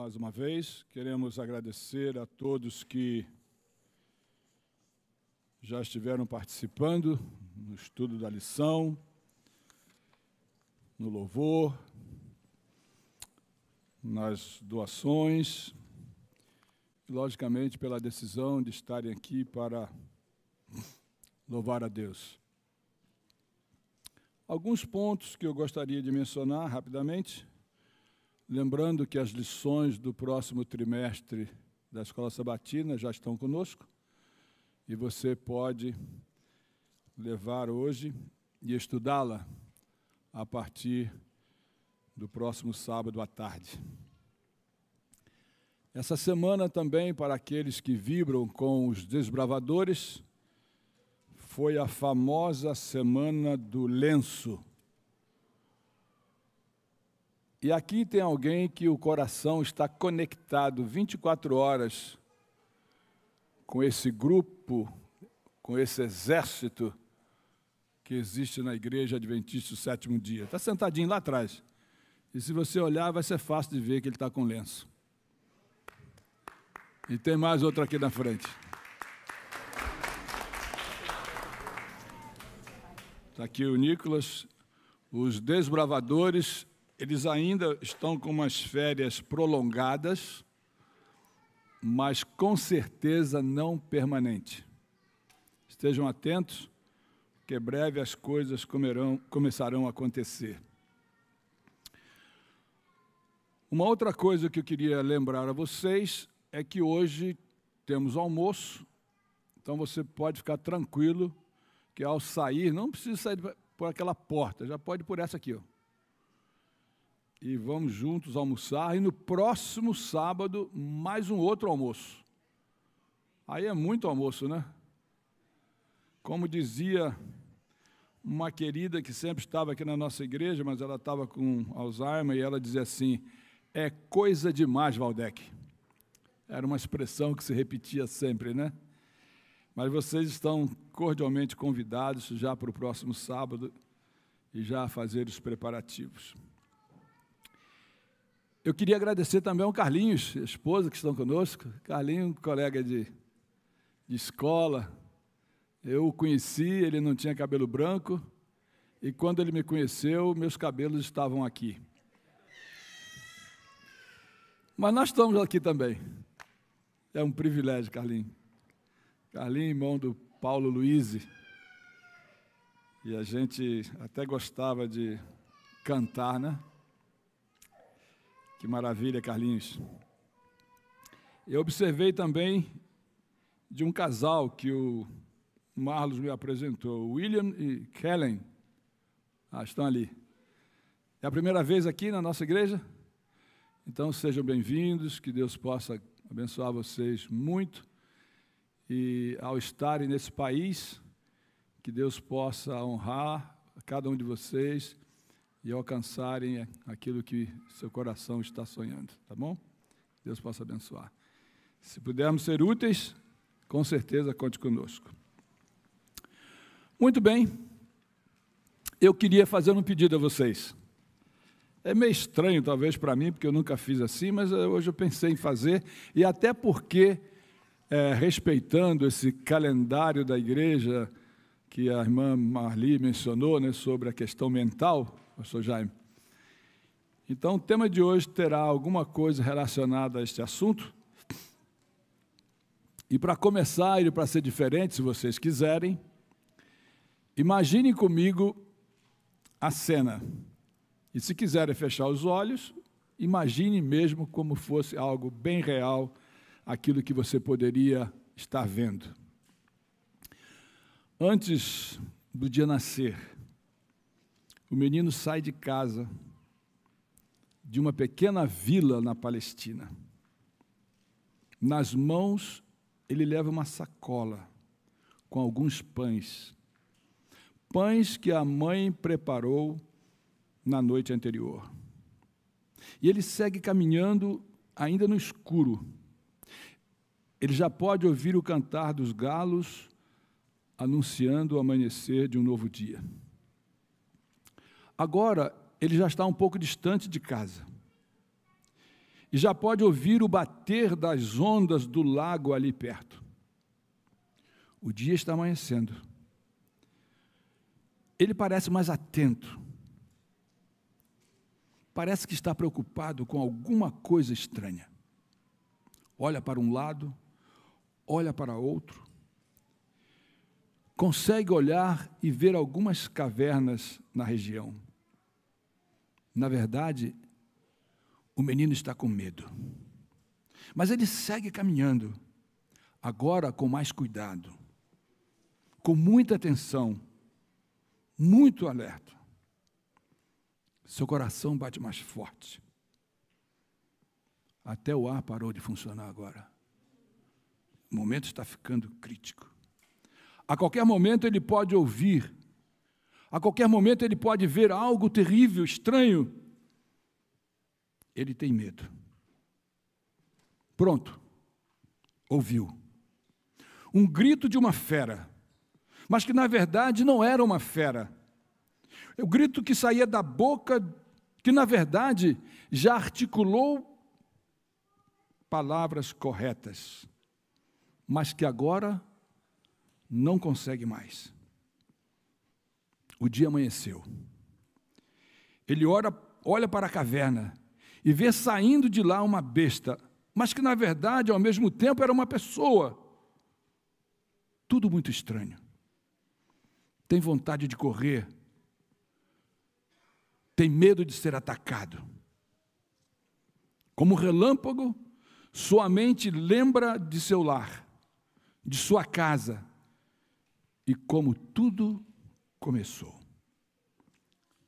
mais uma vez. Queremos agradecer a todos que já estiveram participando no estudo da lição, no louvor, nas doações, e, logicamente, pela decisão de estarem aqui para louvar a Deus. Alguns pontos que eu gostaria de mencionar rapidamente, lembrando que as lições do próximo trimestre da Escola Sabatina já estão conosco e você pode levar hoje e estudá-la a partir do próximo sábado à tarde. Essa semana também, para aqueles que vibram com os desbravadores, foi a famosa Semana do Lenço. E aqui tem alguém que o coração está conectado 24 horas com esse grupo, com esse exército que existe na igreja adventista do sétimo dia. Está sentadinho lá atrás. E se você olhar, vai ser fácil de ver que ele está com lenço. E tem mais outro aqui na frente. Está aqui o Nicolas. Os desbravadores, eles ainda estão com umas férias prolongadas, mas com certeza não permanente. Estejam atentos, que breve as coisas comerão, começarão a acontecer. Uma outra coisa que eu queria lembrar a vocês é que hoje temos almoço, então você pode ficar tranquilo que ao sair, não precisa sair por aquela porta, já pode por essa aqui. Ó. E vamos juntos almoçar. E no próximo sábado, mais um outro almoço. Aí é muito almoço, né? Como dizia uma querida que sempre estava aqui na nossa igreja, mas ela estava com Alzheimer, e ela dizia assim: é coisa demais, Valdec. Era uma expressão que se repetia sempre, né? Mas vocês estão cordialmente convidados já para o próximo sábado e já a fazer os preparativos. Eu queria agradecer também ao Carlinhos, esposa que estão conosco. Carlinhos, colega de, de escola. Eu o conheci, ele não tinha cabelo branco, e quando ele me conheceu, meus cabelos estavam aqui. Mas nós estamos aqui também. É um privilégio, Carlinhos. Carlinhos, irmão do Paulo Luiz. E a gente até gostava de cantar, né? Que maravilha, Carlinhos. Eu observei também de um casal que o Marlos me apresentou, William e Kellen. Ah, estão ali. É a primeira vez aqui na nossa igreja? Então sejam bem-vindos, que Deus possa abençoar vocês muito e ao estarem nesse país, que Deus possa honrar cada um de vocês e alcançarem aquilo que seu coração está sonhando, tá bom? Deus possa abençoar. Se pudermos ser úteis, com certeza conte conosco. Muito bem, eu queria fazer um pedido a vocês. É meio estranho, talvez, para mim, porque eu nunca fiz assim, mas eh, hoje eu pensei em fazer, e até porque é, respeitando esse calendário da igreja que a irmã Marli mencionou, né, sobre a questão mental, pastor Jaime. Então, o tema de hoje terá alguma coisa relacionada a este assunto. E para começar e para ser diferente, se vocês quiserem, imaginem comigo a cena. E se quiserem fechar os olhos, imagine mesmo como fosse algo bem real aquilo que você poderia estar vendo. Antes do dia nascer, o menino sai de casa, de uma pequena vila na Palestina. Nas mãos, ele leva uma sacola com alguns pães. Pães que a mãe preparou na noite anterior. E ele segue caminhando ainda no escuro ele já pode ouvir o cantar dos galos anunciando o amanhecer de um novo dia. Agora, ele já está um pouco distante de casa. e já pode ouvir o bater das ondas do lago ali perto. O dia está amanhecendo. Ele parece mais atento. Parece que está preocupado com alguma coisa estranha. Olha para um lado, olha para outro. Consegue olhar e ver algumas cavernas na região. Na verdade, o menino está com medo. Mas ele segue caminhando, agora com mais cuidado, com muita atenção, muito alerta. Seu coração bate mais forte. Até o ar parou de funcionar agora. O momento está ficando crítico. A qualquer momento ele pode ouvir, a qualquer momento ele pode ver algo terrível, estranho, ele tem medo. Pronto, ouviu. Um grito de uma fera, mas que na verdade não era uma fera. O grito que saía da boca, que na verdade já articulou palavras corretas, mas que agora não consegue mais. O dia amanheceu. Ele ora, olha para a caverna e vê saindo de lá uma besta, mas que na verdade, ao mesmo tempo, era uma pessoa. Tudo muito estranho. Tem vontade de correr, tem medo de ser atacado. Como relâmpago, sua mente lembra de seu lar, de sua casa e como tudo começou.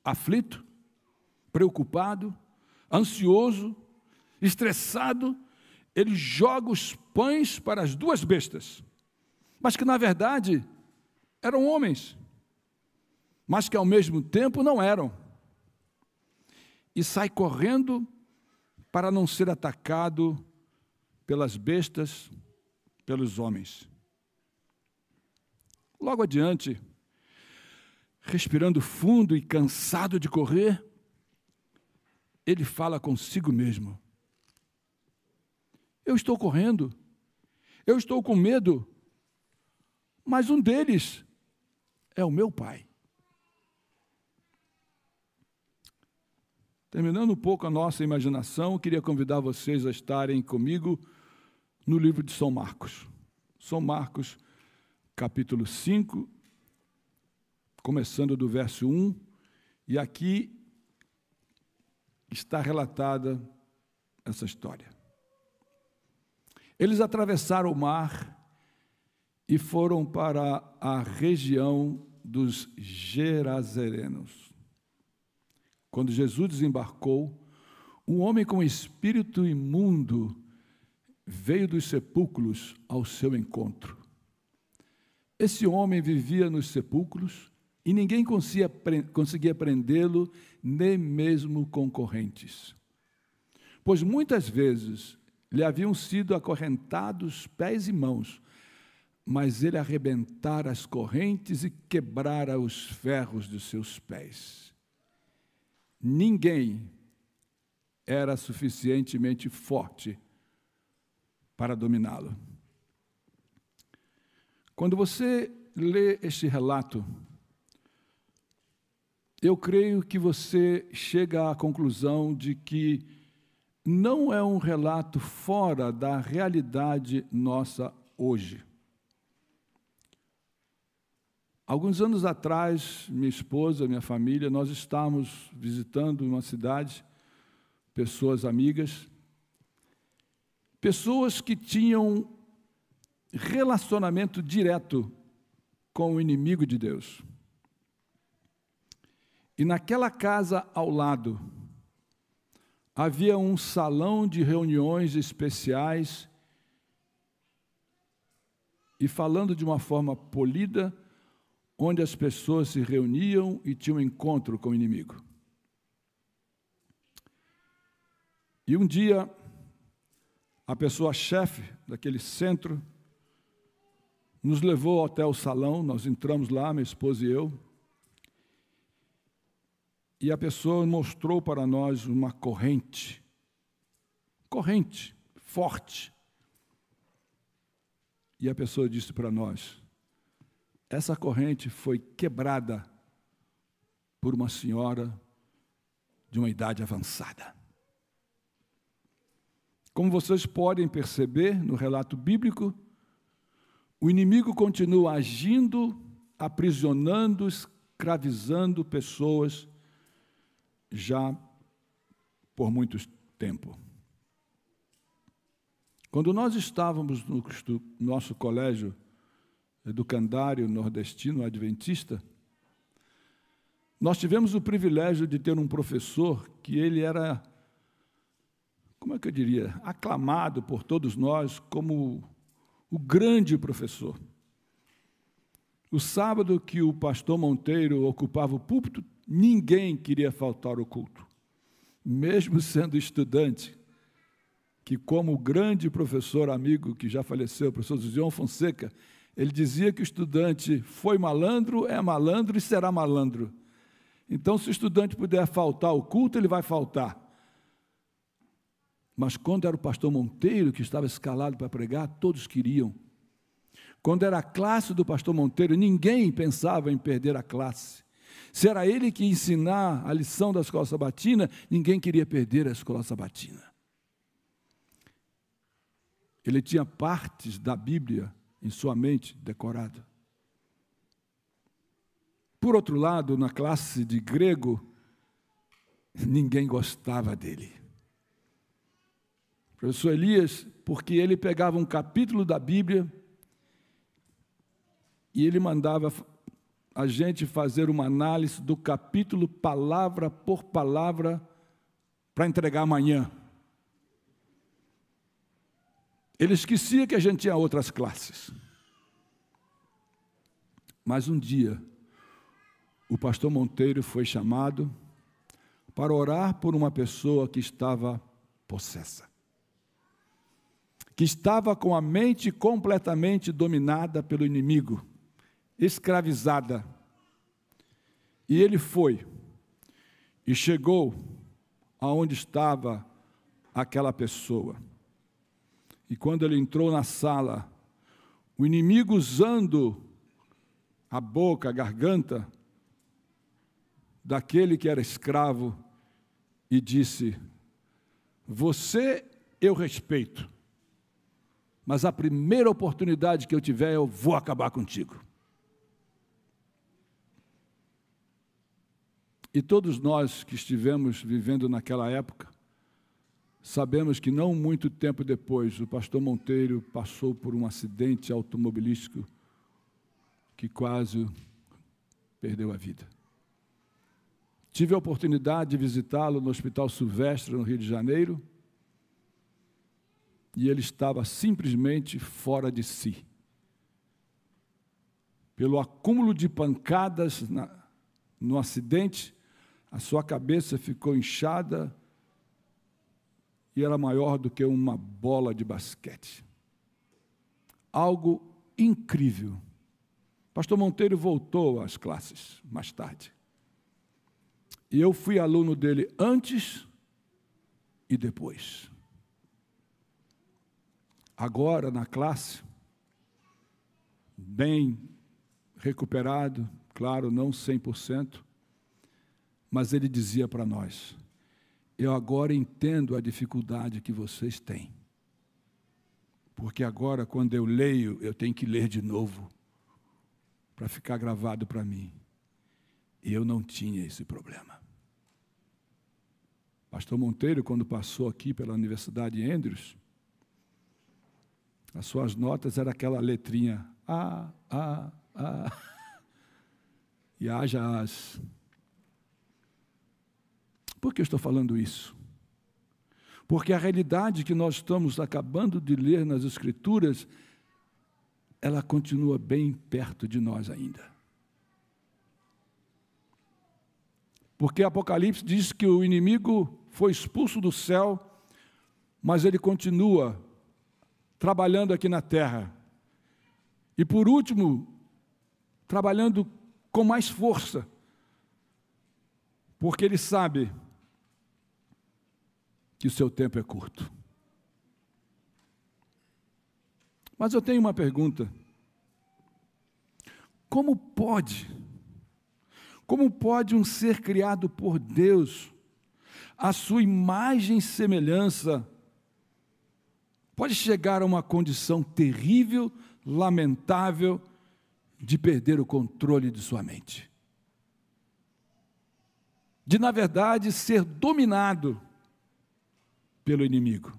Aflito, preocupado, ansioso, estressado, ele joga os pães para as duas bestas, mas que na verdade eram homens, mas que ao mesmo tempo não eram. E sai correndo para não ser atacado pelas bestas, pelos homens. Logo adiante, respirando fundo e cansado de correr, ele fala consigo mesmo: Eu estou correndo, eu estou com medo, mas um deles é o meu pai. Terminando um pouco a nossa imaginação, queria convidar vocês a estarem comigo no livro de São Marcos. São Marcos, capítulo 5, começando do verso 1, e aqui está relatada essa história. Eles atravessaram o mar e foram para a região dos Gerazerenos. Quando Jesus desembarcou, um homem com espírito imundo veio dos sepulcros ao seu encontro. Esse homem vivia nos sepulcros e ninguém conseguia, prendê-lo, nem mesmo concorrentes. Pois muitas vezes lhe haviam sido acorrentados pés e mãos, mas ele arrebentara as correntes e quebrara os ferros dos seus pés. Ninguém era suficientemente forte para dominá-lo. Quando você lê este relato, eu creio que você chega à conclusão de que não é um relato fora da realidade nossa hoje. Alguns anos atrás, minha esposa, minha família, nós estávamos visitando uma cidade, pessoas amigas, pessoas que tinham relacionamento direto com o inimigo de Deus. E naquela casa ao lado, havia um salão de reuniões especiais, e falando de uma forma polida, onde as pessoas se reuniam e tinham encontro com o inimigo. E um dia, a pessoa chefe daquele centro nos levou até o salão, nós entramos lá, minha esposa e eu, e a pessoa mostrou para nós uma corrente corrente forte. E a pessoa disse para nós: essa corrente foi quebrada por uma senhora de uma idade avançada. Como vocês podem perceber no relato bíblico, o inimigo continua agindo, aprisionando, escravizando pessoas já por muito tempo. Quando nós estávamos no nosso colégio educandário nordestino adventista, nós tivemos o privilégio de ter um professor que ele era, como é que eu diria, aclamado por todos nós como o grande professor. O sábado que o pastor Monteiro ocupava o púlpito, ninguém queria faltar ao culto, mesmo sendo estudante que, como grande professor amigo que já faleceu, o professor Zion Fonseca, ele dizia que o estudante foi malandro, é malandro e será malandro. Então, se o estudante puder faltar ao culto, ele vai faltar. Mas quando era o pastor Monteiro que estava escalado para pregar, todos queriam. Quando era a classe do pastor Monteiro, ninguém pensava em perder a classe. Se era ele que ia ensinar a lição da escola sabatina, ninguém queria perder a escola sabatina. Ele tinha partes da Bíblia em sua mente decorada. Por outro lado, na classe de grego, ninguém gostava dele. Professor Elias, porque ele pegava um capítulo da Bíblia e ele mandava a gente fazer uma análise do capítulo palavra por palavra para entregar amanhã. Ele esquecia que a gente tinha outras classes. Mas um dia, o pastor Monteiro foi chamado para orar por uma pessoa que estava possessa, que estava com a mente completamente dominada pelo inimigo, escravizada. E ele foi e chegou aonde estava aquela pessoa. E quando ele entrou na sala, o inimigo usando a boca, a garganta daquele que era escravo, e disse: Você eu respeito, mas a primeira oportunidade que eu tiver, eu vou acabar contigo. E todos nós que estivemos vivendo naquela época, Sabemos que não muito tempo depois, o pastor Monteiro passou por um acidente automobilístico que quase perdeu a vida. Tive a oportunidade de visitá-lo no Hospital Silvestre, no Rio de Janeiro, e ele estava simplesmente fora de si. Pelo acúmulo de pancadas na, no acidente, a sua cabeça ficou inchada, e era maior do que uma bola de basquete. Algo incrível. Pastor Monteiro voltou às classes mais tarde. E eu fui aluno dele antes e depois. Agora, na classe, bem recuperado, claro, não 100%, mas ele dizia para nós: eu agora entendo a dificuldade que vocês têm. Porque agora, quando eu leio, eu tenho que ler de novo, para ficar gravado para mim. E eu não tinha esse problema. Pastor Monteiro, quando passou aqui pela Universidade Andrews, as suas notas eram aquela letrinha A, A, A. E haja as. Por que eu estou falando isso? Porque a realidade que nós estamos acabando de ler nas Escrituras, ela continua bem perto de nós ainda. Porque Apocalipse diz que o inimigo foi expulso do céu, mas ele continua trabalhando aqui na terra. E por último, trabalhando com mais força, porque ele sabe que o seu tempo é curto. Mas eu tenho uma pergunta. Como pode, como pode um ser criado por Deus, a sua imagem e semelhança, pode chegar a uma condição terrível, lamentável, de perder o controle de sua mente? De, na verdade, ser dominado pelo inimigo.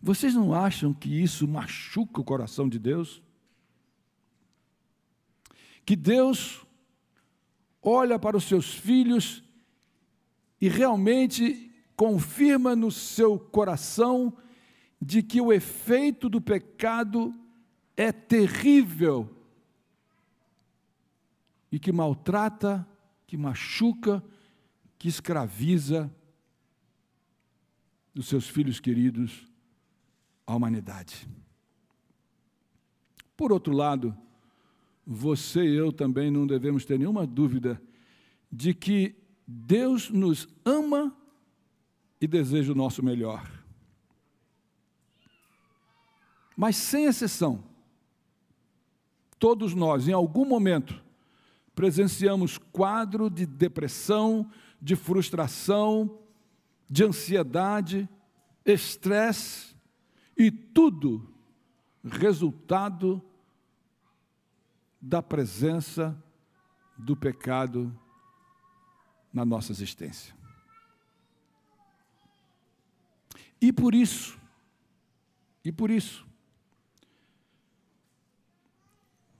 Vocês não acham que isso machuca o coração de Deus? que Deus olha para os seus filhos e realmente confirma no seu coração de que o efeito do pecado é terrível e que maltrata, que machuca, que escraviza os seus filhos queridos, a humanidade. Por outro lado, você e eu também não devemos ter nenhuma dúvida de que Deus nos ama e deseja o nosso melhor. Mas sem exceção, todos nós, em algum momento, presenciamos quadro de depressão, de frustração, de ansiedade, estresse e tudo resultado da presença do pecado na nossa existência. E por isso, e por isso,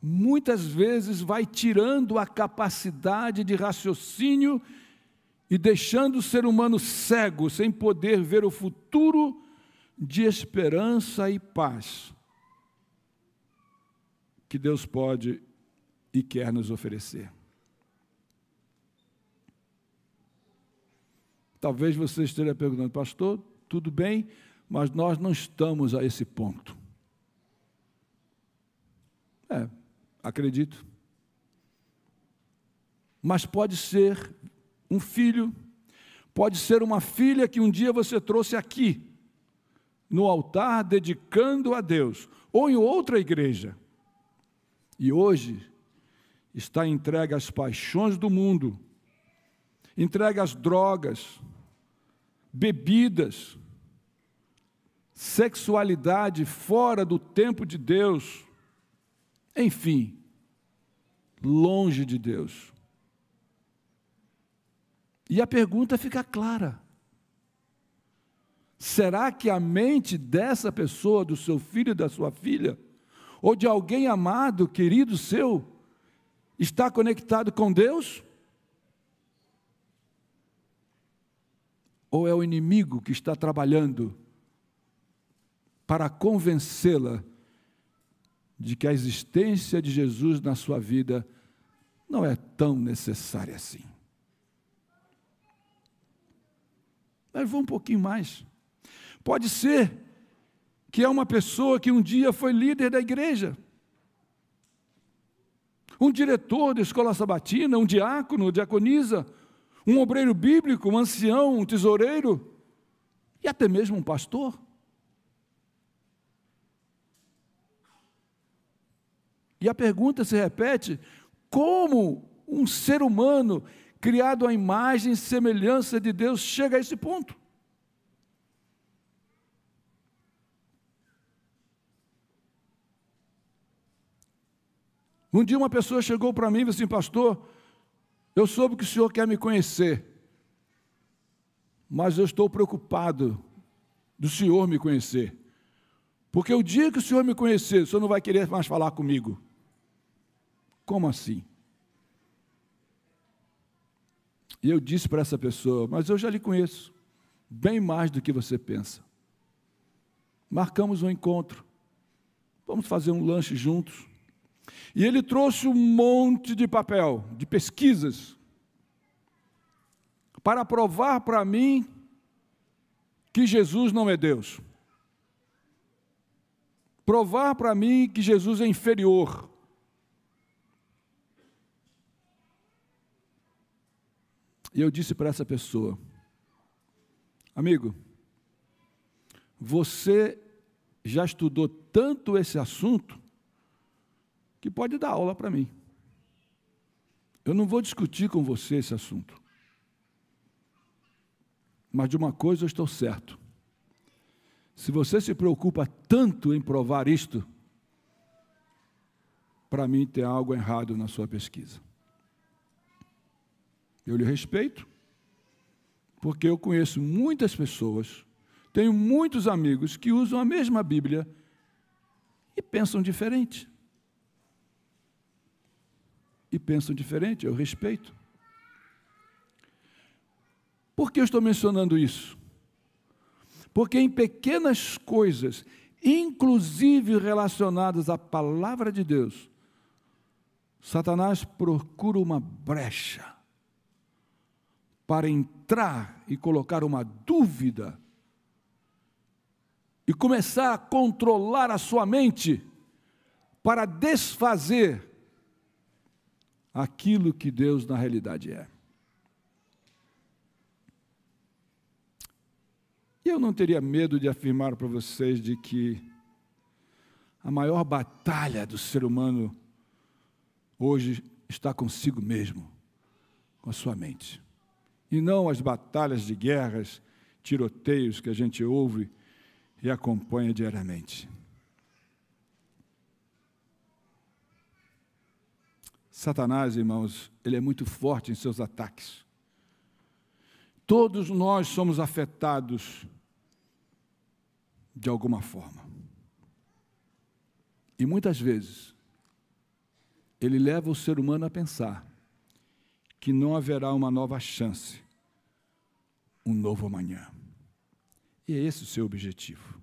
muitas vezes vai tirando a capacidade de raciocínio e deixando o ser humano cego, sem poder ver o futuro de esperança e paz que Deus pode e quer nos oferecer. Talvez você esteja perguntando, pastor, tudo bem, mas nós não estamos a esse ponto. É, acredito. Mas pode ser um filho, pode ser uma filha que um dia você trouxe aqui, no altar, dedicando a Deus, ou em outra igreja. E hoje está entregue às paixões do mundo, entregue às drogas, bebidas, sexualidade fora do tempo de Deus, enfim, longe de Deus. E a pergunta fica clara: será que a mente dessa pessoa, do seu filho e da sua filha, ou de alguém amado, querido seu, está conectado com Deus? Ou é o inimigo que está trabalhando para convencê-la de que a existência de Jesus na sua vida não é tão necessária assim? Mas vou um pouquinho mais. Pode ser que é uma pessoa que um dia foi líder da igreja, um diretor da escola sabatina, um diácono, diaconisa, um obreiro bíblico, um ancião, um tesoureiro e até mesmo um pastor. E a pergunta se repete: como um ser humano criado à imagem e semelhança de Deus chega a esse ponto? Um dia uma pessoa chegou para mim e disse assim, pastor, eu soube que o senhor quer me conhecer, mas eu estou preocupado do senhor me conhecer. Porque o dia que o senhor me conhecer, o senhor não vai querer mais falar comigo. Como assim? E eu disse para essa pessoa, mas eu já lhe conheço, bem mais do que você pensa. Marcamos um encontro, vamos fazer um lanche juntos. E ele trouxe um monte de papel, de pesquisas, para provar para mim que Jesus não é Deus. Provar para mim que Jesus é inferior. E eu disse para essa pessoa: Amigo, você já estudou tanto esse assunto que pode dar aula para mim. Eu não vou discutir com você esse assunto. Mas de uma coisa eu estou certo. Se você se preocupa tanto em provar isto, para mim tem algo errado na sua pesquisa. Eu lhe respeito, porque eu conheço muitas pessoas, tenho muitos amigos que usam a mesma Bíblia e pensam diferente. E pensam diferente, eu respeito. Por que eu estou mencionando isso? Porque em pequenas coisas, inclusive relacionadas à palavra de Deus, Satanás procura uma brecha para entrar e colocar uma dúvida e começar a controlar a sua mente para desfazer aquilo que Deus na realidade é. E eu não teria medo de afirmar para vocês de que a maior batalha do ser humano hoje está consigo mesmo, com a sua mente e não as batalhas de guerras, tiroteios que a gente ouve e acompanha diariamente. Satanás, irmãos, ele é muito forte em seus ataques. Todos nós somos afetados de alguma forma. E muitas vezes, ele leva o ser humano a pensar que não haverá uma nova chance um novo amanhã. E é esse o seu objetivo.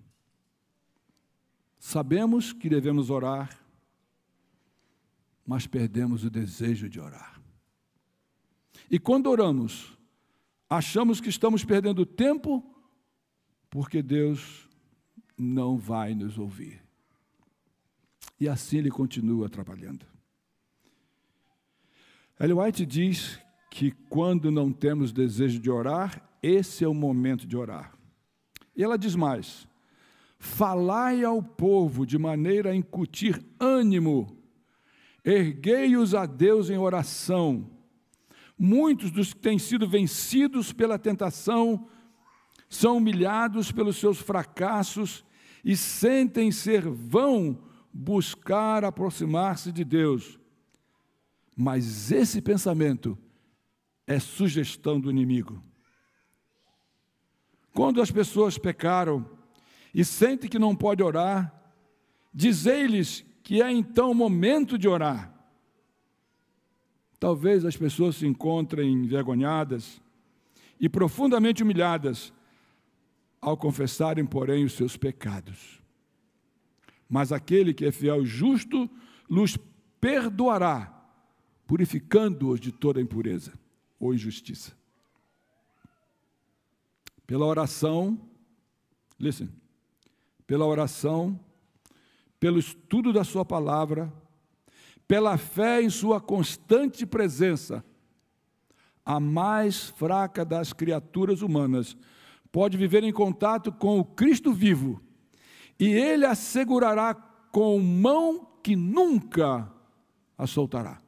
Sabemos que devemos orar, mas perdemos o desejo de orar. E quando oramos, achamos que estamos perdendo tempo, porque Deus não vai nos ouvir. E assim ele continua trabalhando. Ellen White diz que quando não temos desejo de orar, esse é o momento de orar. E ela diz mais: falai ao povo de maneira a incutir ânimo, erguei-os a Deus em oração. Muitos dos que têm sido vencidos pela tentação são humilhados pelos seus fracassos e sentem ser vão buscar aproximar-se de Deus. Mas esse pensamento é sugestão do inimigo. Quando as pessoas pecaram e sentem que não pode orar, dizei-lhes que é então o momento de orar. Talvez as pessoas se encontrem envergonhadas e profundamente humilhadas ao confessarem, porém, os seus pecados. Mas aquele que é fiel e justo los perdoará, purificando-os de toda impureza ou injustiça pela oração, listen, pela oração, pelo estudo da Sua palavra, pela fé em Sua constante presença, a mais fraca das criaturas humanas pode viver em contato com o Cristo vivo, e Ele a segurará com mão que nunca a soltará.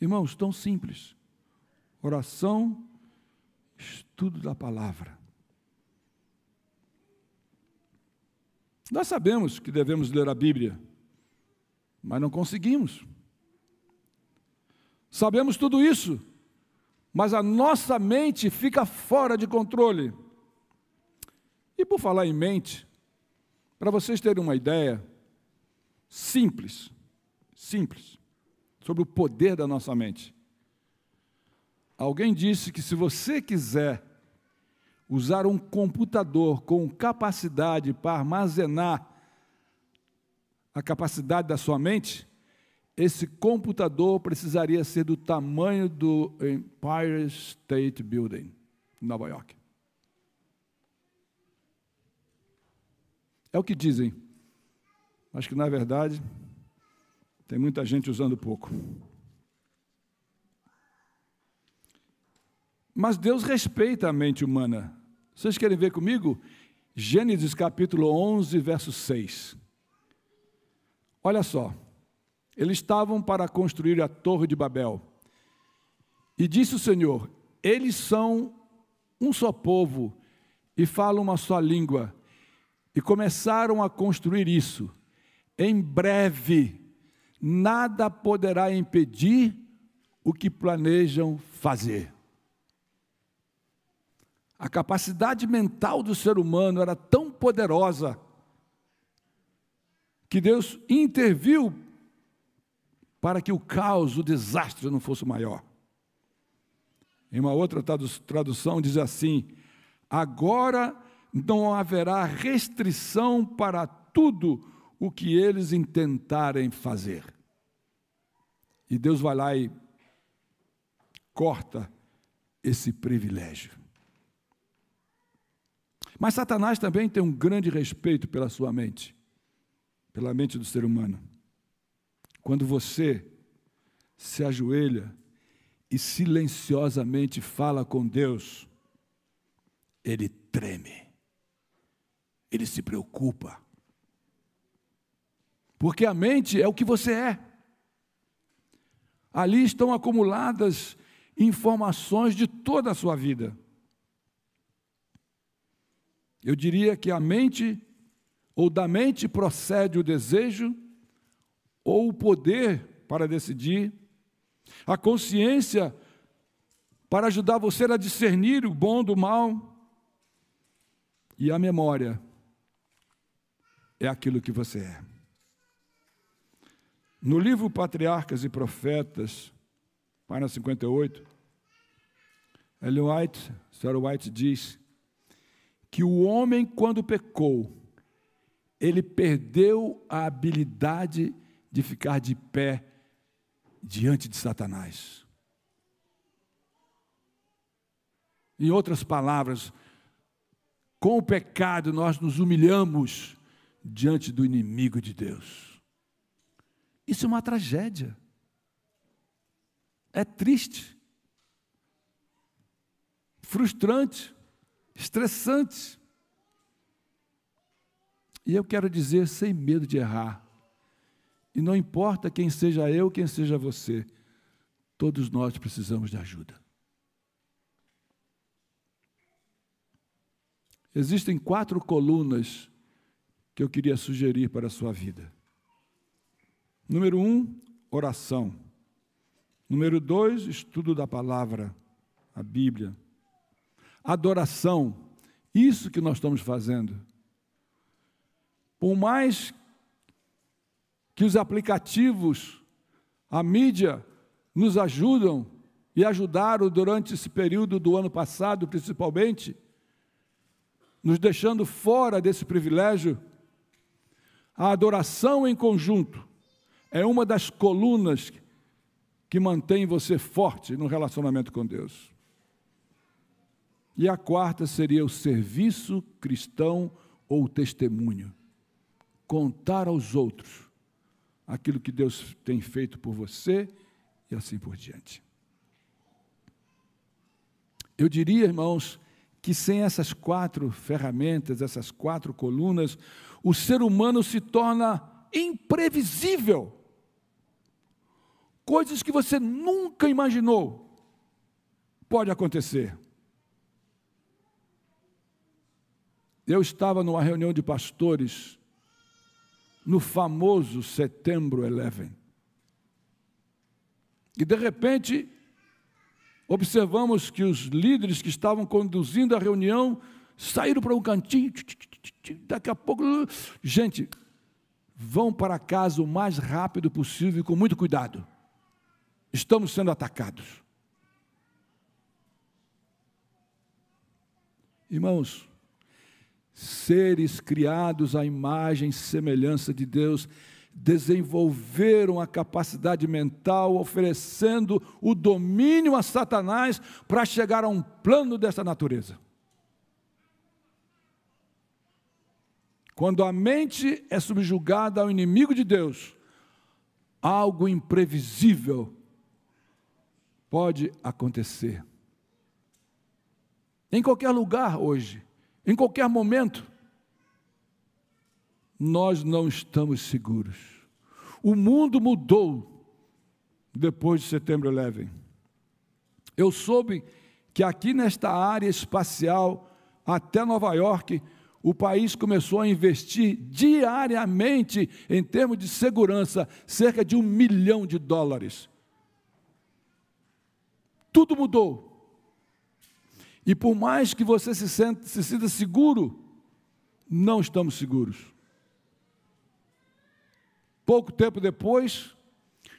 Irmãos, tão simples oração, estudo da palavra. Nós sabemos que devemos ler a Bíblia, mas não conseguimos. Sabemos tudo isso, mas a nossa mente fica fora de controle. E por falar em mente, para vocês terem uma ideia simples, simples, sobre o poder da nossa mente. Alguém disse que se você quiser usar um computador com capacidade para armazenar a capacidade da sua mente, esse computador precisaria ser do tamanho do Empire State Building, em Nova York. É o que dizem. Acho que, na verdade, tem muita gente usando pouco. Mas Deus respeita a mente humana, Vocês querem ver comigo? Gênesis capítulo 11, verso 6. Olha só. Eles estavam para construir a Torre de Babel. E disse o Senhor: Eles são um só povo e falam uma só língua. E começaram a construir isso. Em breve, nada poderá impedir o que planejam fazer. A capacidade mental do ser humano era tão poderosa que Deus interviu para que o caos, o desastre não fosse maior. Em uma outra tradução diz assim: agora não haverá restrição para tudo o que eles intentarem fazer. E Deus vai lá e corta esse privilégio. Mas Satanás também tem um grande respeito pela sua mente, pela mente do ser humano. Quando você se ajoelha e silenciosamente fala com Deus, ele treme, ele se preocupa. Porque a mente é o que você é. Ali estão acumuladas informações de toda a sua vida. Eu diria que a mente, ou da mente procede o desejo, ou o poder para decidir, a consciência para ajudar você a discernir o bom do mal, e a memória é aquilo que você é. No livro Patriarcas e Profetas, página 58, Ellen White, Sarah White diz que o homem, quando pecou, ele perdeu a habilidade de ficar de pé diante de Satanás. Em outras palavras, com o pecado nós nos humilhamos diante do inimigo de Deus. Isso é uma tragédia. É triste, frustrante, estressante. E eu quero dizer, sem medo de errar, e não importa quem seja eu, quem seja você, todos nós precisamos de ajuda. Existem quatro colunas que eu queria sugerir para a sua vida. Número um, oração. Número dois, estudo da palavra, a Bíblia. Adoração, isso que nós estamos fazendo. Por mais que os aplicativos, a mídia, nos ajudam e ajudaram durante esse período do ano passado, principalmente, nos deixando fora desse privilégio, a adoração em conjunto é uma das colunas que mantém você forte no relacionamento com Deus. E a quarta seria o serviço cristão ou testemunho. Contar aos outros aquilo que Deus tem feito por você e assim por diante. Eu diria, irmãos, que sem essas quatro ferramentas, essas quatro colunas, o ser humano se torna imprevisível. Coisas que você nunca imaginou pode acontecer. Eu estava numa reunião de pastores no famoso Setembro 11. E de repente, observamos que os líderes que estavam conduzindo a reunião saíram para um cantinho, daqui a pouco, gente, vão para casa o mais rápido possível e com muito cuidado. Estamos sendo atacados. Irmãos, seres criados à imagem e semelhança de Deus, desenvolveram a capacidade mental, oferecendo o domínio a Satanás para chegar a um plano dessa natureza. Quando a mente é subjugada ao inimigo de Deus, algo imprevisível pode acontecer. Em qualquer lugar hoje, em qualquer momento, nós não estamos seguros. O mundo mudou depois de setembro 11. Eu soube que aqui nesta área espacial, até Nova York, o país começou a investir diariamente, em termos de segurança, cerca de um milhão de dólares. Tudo mudou. E por mais que você se, sente, se sinta seguro, não estamos seguros. Pouco tempo depois,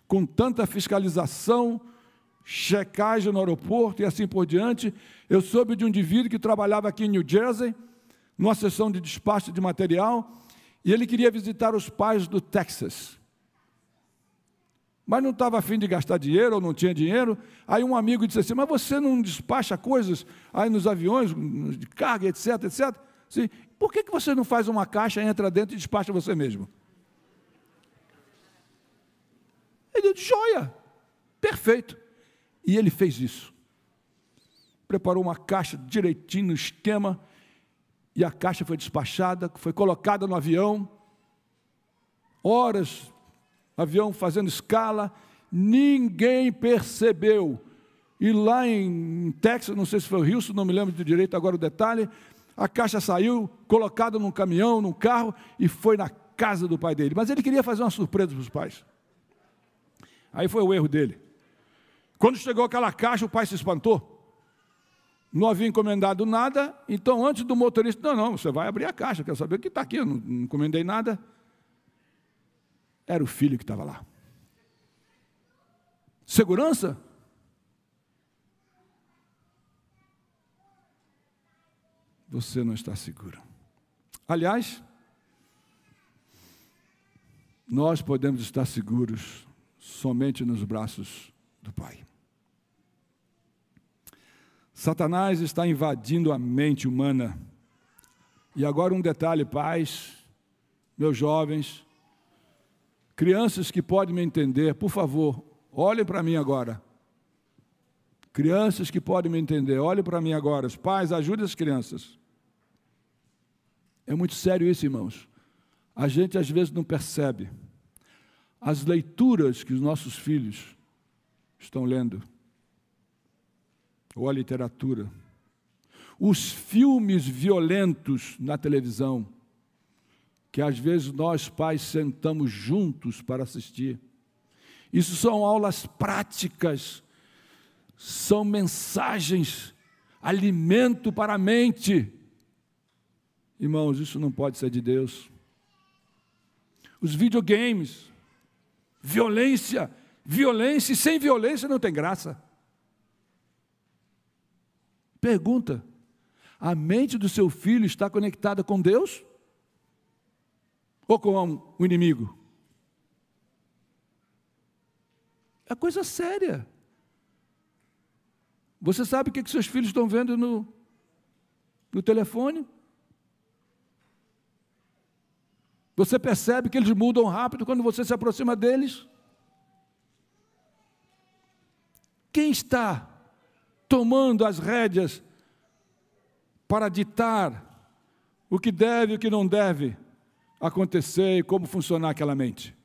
com tanta fiscalização, checagem no aeroporto e assim por diante, eu soube de um indivíduo que trabalhava aqui em New Jersey, numa sessão de despacho de material, e ele queria visitar os pais do Texas. Mas não estava afim de gastar dinheiro ou não tinha dinheiro. Aí um amigo disse assim: Mas você não despacha coisas aí nos aviões, de carga, etc, etc? Sim. Por que, que você não faz uma caixa, entra dentro e despacha você mesmo? Ele disse: Joia, perfeito. E ele fez isso. Preparou uma caixa direitinho no esquema, e a caixa foi despachada, foi colocada no avião. Horas, avião fazendo escala, ninguém percebeu. E lá em Texas, não sei se foi o Houston, não me lembro de direito agora o detalhe, a caixa saiu, colocada num caminhão, num carro, e foi na casa do pai dele. Mas ele queria fazer uma surpresa para os pais. Aí foi o erro dele. Quando chegou aquela caixa, o pai se espantou. Não havia encomendado nada, então antes do motorista, não, não, você vai abrir a caixa, quero saber o que está aqui, eu não, não encomendei nada. Era o filho que estava lá. Segurança? Você não está seguro. Aliás, nós podemos estar seguros somente nos braços do Pai. Satanás está invadindo a mente humana. E agora um detalhe, pais, meus jovens, crianças que podem me entender, por favor, olhem para mim agora. Crianças que podem me entender, olhem para mim agora. Os pais, ajudem as crianças. É muito sério isso, irmãos. A gente às vezes não percebe as leituras que os nossos filhos estão lendo, ou a literatura, os filmes violentos na televisão, que às vezes nós pais sentamos juntos para assistir. Isso são aulas práticas, são mensagens, alimento para a mente. Irmãos, isso não pode ser de Deus. Os videogames, Violência, violência, e sem violência não tem graça. Pergunta: a mente do seu filho está conectada com Deus? Ou com o inimigo? É coisa séria. Você sabe o que, seus filhos estão vendo no, no telefone? Você percebe que eles mudam rápido quando você se aproxima deles? Quem está tomando as rédeas para ditar o que deve e o que não deve acontecer e como funcionar aquela mente?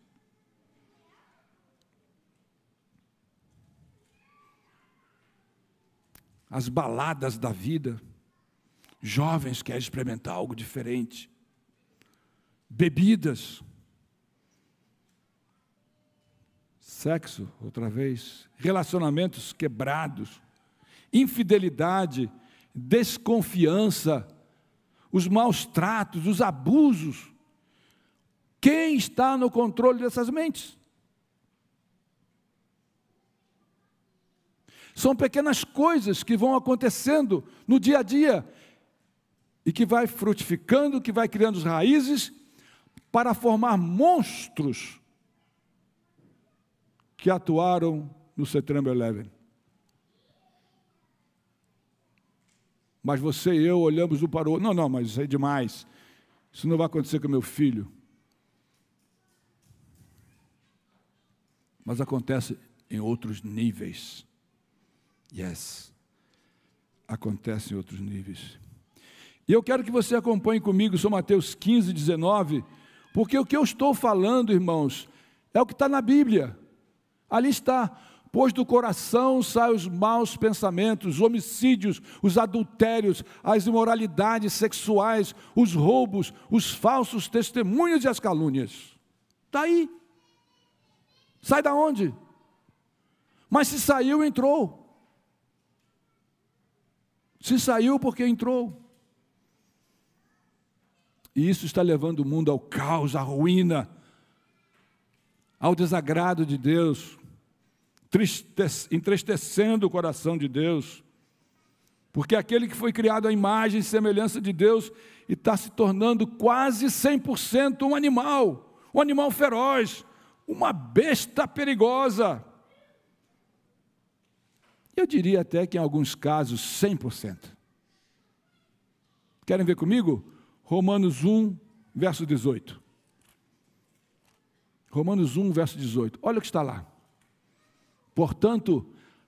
As baladas da vida, jovens querem experimentar algo diferente. Bebidas, sexo, outra vez, relacionamentos quebrados, infidelidade, desconfiança, os maus tratos, os abusos. Quem está no controle dessas mentes? São pequenas coisas que vão acontecendo no dia a dia e que vai frutificando, que vai criando raízes para formar monstros que atuaram no Setembro 11. Mas você e eu olhamos um para o outro. Não, não, mas isso é demais. Isso não vai acontecer com meu filho. Mas acontece em outros níveis. Yes. Acontece em outros níveis. E eu quero que você acompanhe comigo São Mateus 15, 19, porque o que eu estou falando, irmãos, é o que está na Bíblia. Ali está. Pois do coração saem os maus pensamentos, os homicídios, os adultérios, as imoralidades sexuais, os roubos, os falsos testemunhos e as calúnias. Está aí. Sai da onde? Mas se saiu, entrou. Se saiu, porque entrou. E isso está levando o mundo ao caos, à ruína, ao desagrado de Deus, entristecendo o coração de Deus. Porque aquele que foi criado à imagem e semelhança de Deus e está se tornando quase 100% um animal, um animal feroz, uma besta perigosa. Eu diria até que em alguns casos 100%. Querem ver comigo? Romanos 1, verso 18. Romanos 1, verso 18. Olha o que está lá. Portanto,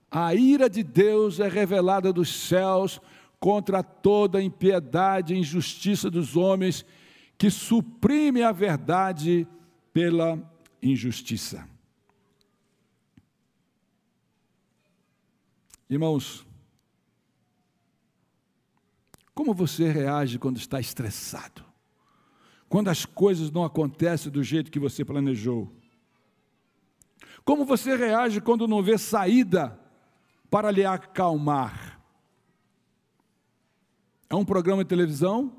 a ira de Deus é revelada dos céus contra toda impiedade e injustiça dos homens que suprime a verdade pela injustiça. Irmãos, como você reage quando está estressado? Quando as coisas não acontecem do jeito que você planejou? Como você reage quando não vê saída para lhe acalmar? É um programa de televisão?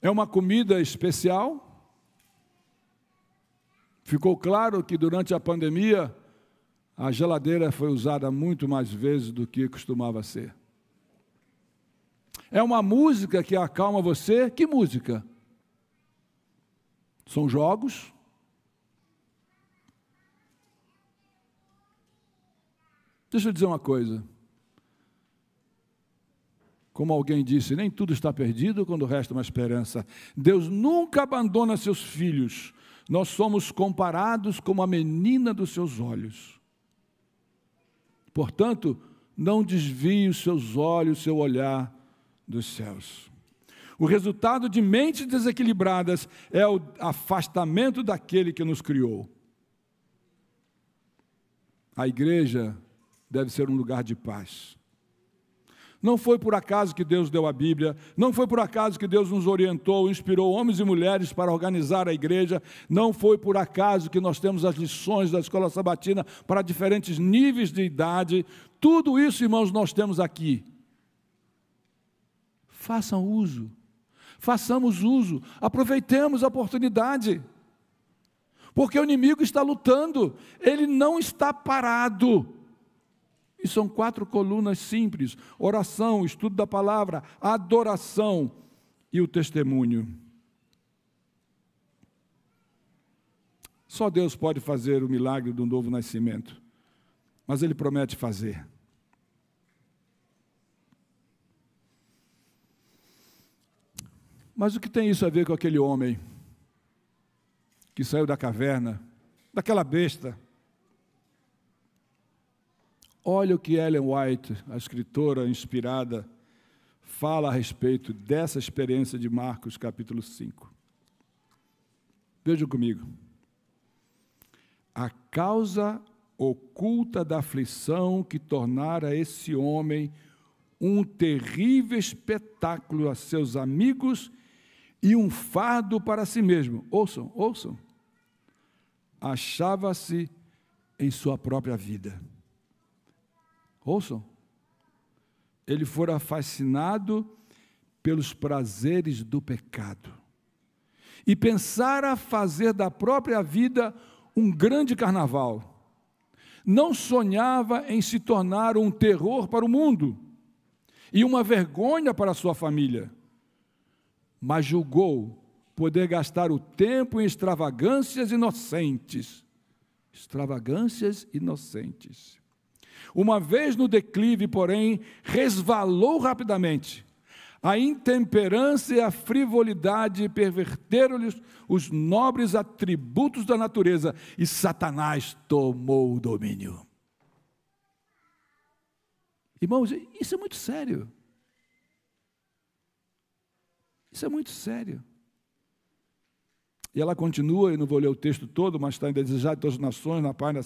É uma comida especial? Ficou claro que durante a pandemia a geladeira foi usada muito mais vezes do que costumava ser. É uma música que acalma você? Que música? São jogos? Deixa eu dizer uma coisa. Como alguém disse, nem tudo está perdido quando resta uma esperança. Deus nunca abandona seus filhos. Nós somos comparados como a menina dos seus olhos. Portanto, não desvie os seus olhos, o seu olhar dos céus. O resultado de mentes desequilibradas é o afastamento daquele que nos criou. A igreja deve ser um lugar de paz. Não foi por acaso que Deus deu a Bíblia, não foi por acaso que Deus nos orientou, inspirou homens e mulheres para organizar a igreja, não foi por acaso que nós temos as lições da escola sabatina para diferentes níveis de idade. Tudo isso, irmãos, nós temos aqui Façam uso. Façamos uso. Aproveitemos a oportunidade. Porque o inimigo está lutando, ele não está parado. E são quatro colunas simples: oração, estudo da palavra, adoração e o testemunho. Só Deus pode fazer o milagre do novo nascimento, mas Ele promete fazer. Mas o que tem isso a ver com aquele homem que saiu da caverna, daquela besta? Olha o que Ellen White, a escritora inspirada, fala a respeito dessa experiência de Marcos, capítulo 5. Vejam comigo. A causa oculta da aflição que tornara esse homem um terrível espetáculo a seus amigos e um fardo para si mesmo. Ouçam, ouçam. Achava-se em sua própria vida. Ouçam. Ele fora fascinado pelos prazeres do pecado e pensara fazer da própria vida um grande carnaval. Não sonhava em se tornar um terror para o mundo e uma vergonha para a sua família mas julgou poder gastar o tempo em extravagâncias inocentes. Extravagâncias inocentes. Uma vez no declive, porém, resvalou rapidamente. A intemperança e a frivolidade perverteram-lhe os nobres atributos da natureza e Satanás tomou o domínio. Irmãos, isso é muito sério. Isso é muito sério. E ela continua, eu não vou ler o texto todo, mas está em Desejar de todas as nações, na página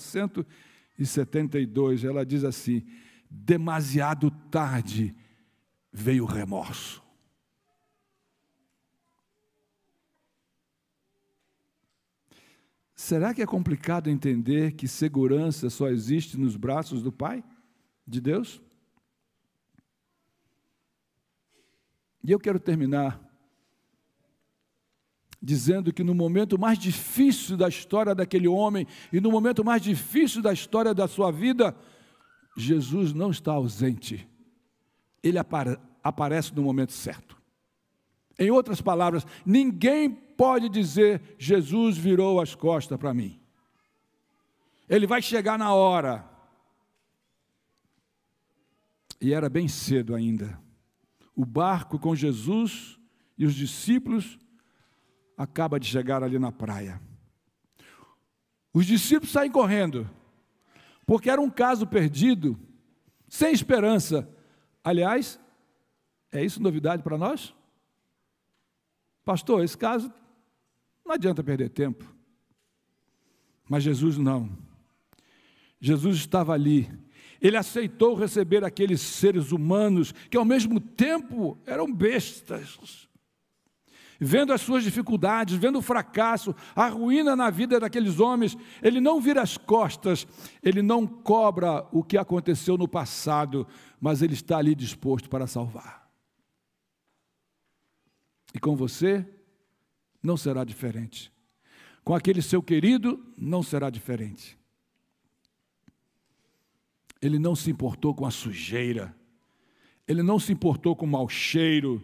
172. Ela diz assim: demasiado tarde veio o remorso. Será que é complicado entender que segurança só existe nos braços do Pai, de Deus? E eu quero terminar dizendo que no momento mais difícil da história daquele homem e no momento mais difícil da história da sua vida, Jesus não está ausente. Ele apare aparece no momento certo. Em outras palavras, ninguém pode dizer Jesus virou as costas para mim. Ele vai chegar na hora. E era bem cedo ainda. O barco com Jesus e os discípulos acaba de chegar ali na praia. Os discípulos saem correndo, porque era um caso perdido, sem esperança. Aliás, é isso novidade para nós? Pastor, esse caso não adianta perder tempo. Mas Jesus não. Jesus estava ali. Ele aceitou receber aqueles seres humanos que ao mesmo tempo eram bestas vendo as suas dificuldades, vendo o fracasso, a ruína na vida daqueles homens, ele não vira as costas, ele não cobra o que aconteceu no passado, mas ele está ali disposto para salvar. E com você, não será diferente. Com aquele seu querido, não será diferente. Ele não se importou com a sujeira, ele não se importou com o mau cheiro,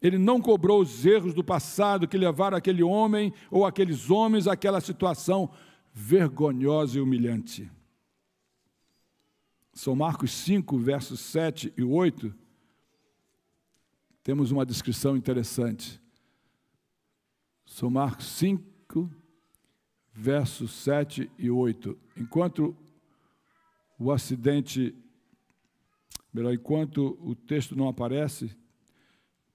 ele não cobrou os erros do passado que levaram aquele homem ou aqueles homens àquela situação vergonhosa e humilhante. São Marcos 5, versos 7 e 8. Temos uma descrição interessante. São Marcos 5, versos 7 e 8. Enquanto o acidente, melhor, enquanto o texto não aparece,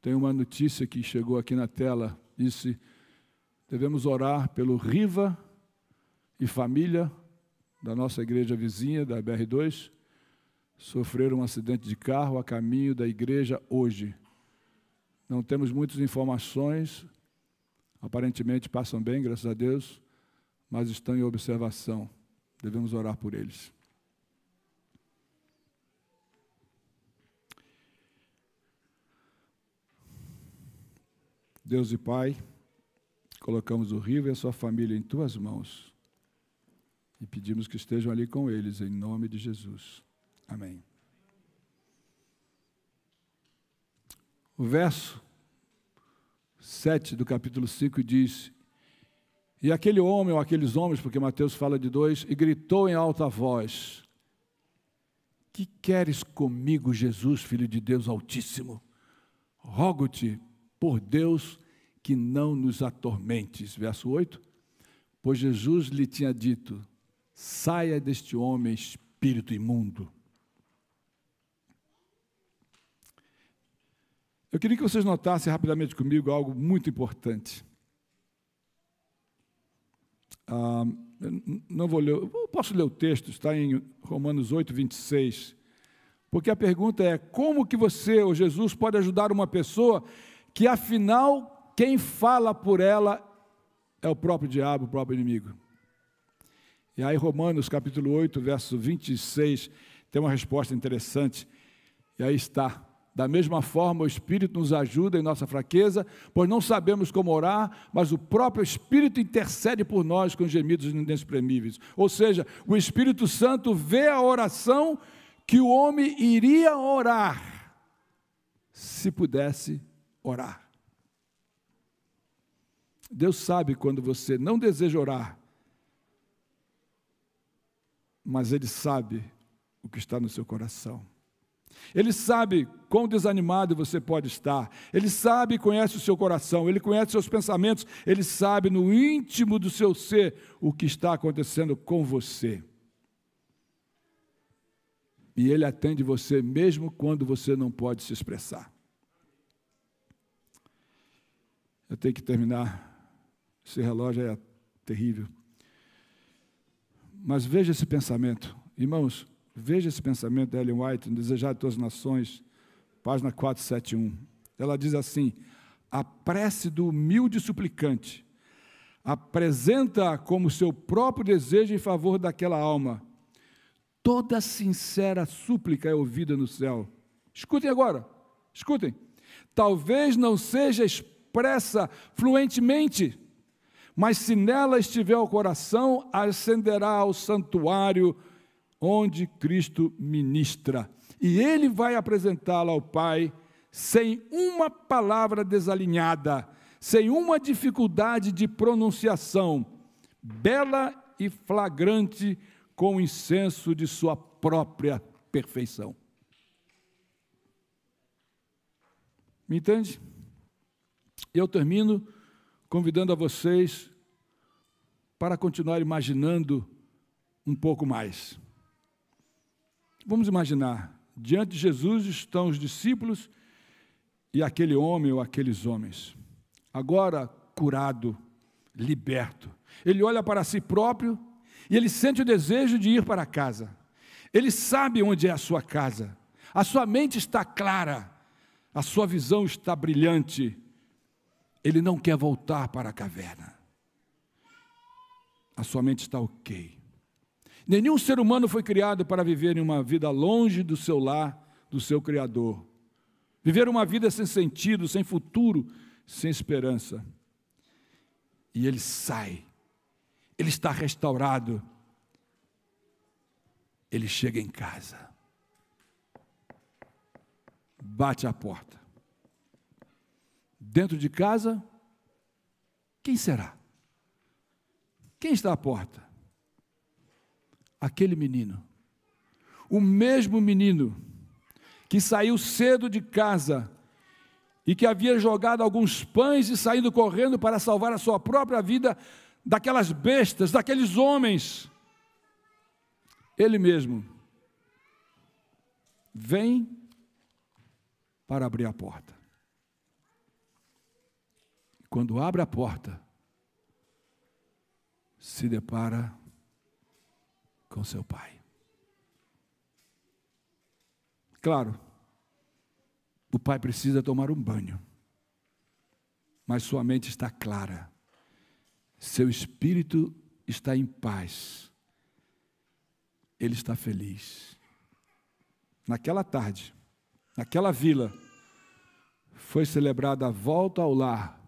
tem uma notícia que chegou aqui na tela. Disse: devemos orar pelo Riva e família da nossa igreja vizinha, da BR2. Sofreram um acidente de carro a caminho da igreja hoje. Não temos muitas informações, aparentemente passam bem, graças a Deus, mas estão em observação. Devemos orar por eles. Deus e Pai, colocamos o Riva e a sua família em tuas mãos e pedimos que estejam ali com eles, em nome de Jesus. Amém. O verso 7 do capítulo 5 diz: E aquele homem, ou aqueles homens, porque Mateus fala de dois, e gritou em alta voz: Que queres comigo, Jesus, filho de Deus Altíssimo? Rogo-te por Deus que não nos atormentes. Verso 8. Pois Jesus lhe tinha dito: saia deste homem, espírito imundo. Eu queria que vocês notassem rapidamente comigo algo muito importante. Ah, não vou ler, posso ler o texto, está em Romanos 8, 26. Porque a pergunta é: como que você, ou Jesus, pode ajudar uma pessoa que afinal quem fala por ela é o próprio diabo, o próprio inimigo. E aí, Romanos capítulo 8, verso 26, tem uma resposta interessante. E aí está. Da mesma forma, o Espírito nos ajuda em nossa fraqueza, pois não sabemos como orar, mas o próprio Espírito intercede por nós com gemidos inexprimíveis. Ou seja, o Espírito Santo vê a oração que o homem iria orar se pudesse orar. Deus sabe quando você não deseja orar, mas Ele sabe o que está no seu coração. Ele sabe quão desanimado você pode estar. Ele sabe e conhece o seu coração. Ele conhece seus pensamentos. Ele sabe no íntimo do seu ser o que está acontecendo com você. E Ele atende você mesmo quando você não pode se expressar. Eu tenho que terminar. Esse relógio é terrível. Mas veja esse pensamento. Irmãos, veja esse pensamento da Ellen White, no Desejar de Todas as Nações, página 471. Ela diz assim: a prece do humilde suplicante apresenta como seu próprio desejo em favor daquela alma. Toda sincera súplica é ouvida no céu. Escutem agora, escutem. Talvez não seja expressa fluentemente, mas se nela estiver o coração, ascenderá ao santuário onde Cristo ministra. E ele vai apresentá-la ao Pai sem uma palavra desalinhada, sem uma dificuldade de pronunciação, bela e flagrante com o incenso de sua própria perfeição. Me entende? Eu termino convidando a vocês para continuar imaginando um pouco mais. Vamos imaginar, diante de Jesus estão os discípulos e aquele homem ou aqueles homens. Agora curado, liberto. Ele olha para si próprio e ele sente o desejo de ir para casa. Ele sabe onde é a sua casa. A sua mente está clara. A sua visão está brilhante. Ele não quer voltar para a caverna. A sua mente está ok. Nenhum ser humano foi criado para viver em uma vida longe do seu lar, do seu Criador. Viver uma vida sem sentido, sem futuro, sem esperança. E ele sai, ele está restaurado, ele chega em casa, bate a porta. Dentro de casa, quem será? Quem está à porta? Aquele menino. O mesmo menino que saiu cedo de casa e que havia jogado alguns pães e saído correndo para salvar a sua própria vida daquelas bestas, daqueles homens. Ele mesmo vem para abrir a porta. Quando abre a porta, se depara com seu pai. Claro, o pai precisa tomar um banho, mas sua mente está clara, seu espírito está em paz, ele está feliz. Naquela tarde, naquela vila, foi celebrada a volta ao lar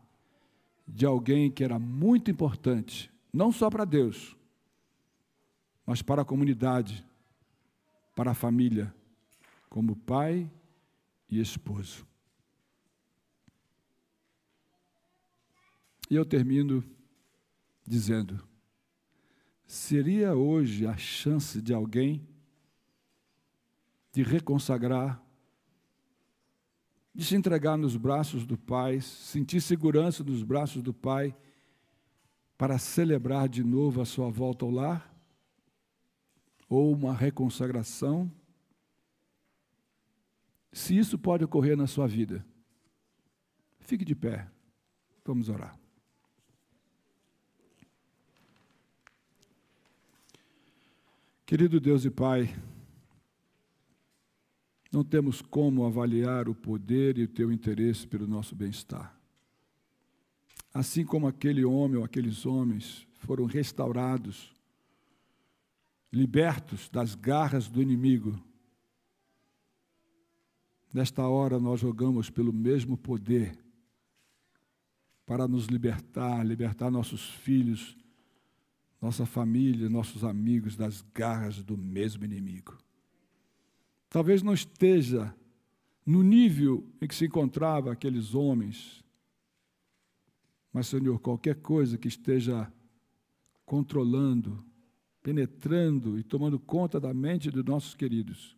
de alguém que era muito importante, não só para Deus, mas para a comunidade, para a família como pai e esposo. E eu termino dizendo: seria hoje a chance de alguém de reconsagrar, de se entregar nos braços do Pai, sentir segurança nos braços do Pai, para celebrar de novo a sua volta ao lar? Ou uma reconsagração? Se isso pode ocorrer na sua vida, fique de pé. Vamos orar. Querido Deus e Pai, não temos como avaliar o poder e o teu interesse pelo nosso bem-estar. Assim como aquele homem ou aqueles homens foram restaurados, libertos das garras do inimigo, Nesta hora nós jogamos pelo mesmo poder para nos libertar, libertar nossos filhos, nossa família, nossos amigos das garras do mesmo inimigo. Talvez não esteja no nível em que se encontravam aqueles homens, mas, Senhor, qualquer coisa que esteja controlando, penetrando e tomando conta da mente dos nossos queridos,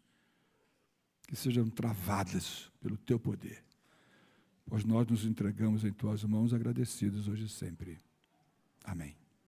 que sejam travadas pelo teu poder. Pois nós nos entregamos em tuas mãos agradecidos hoje e sempre. Amém.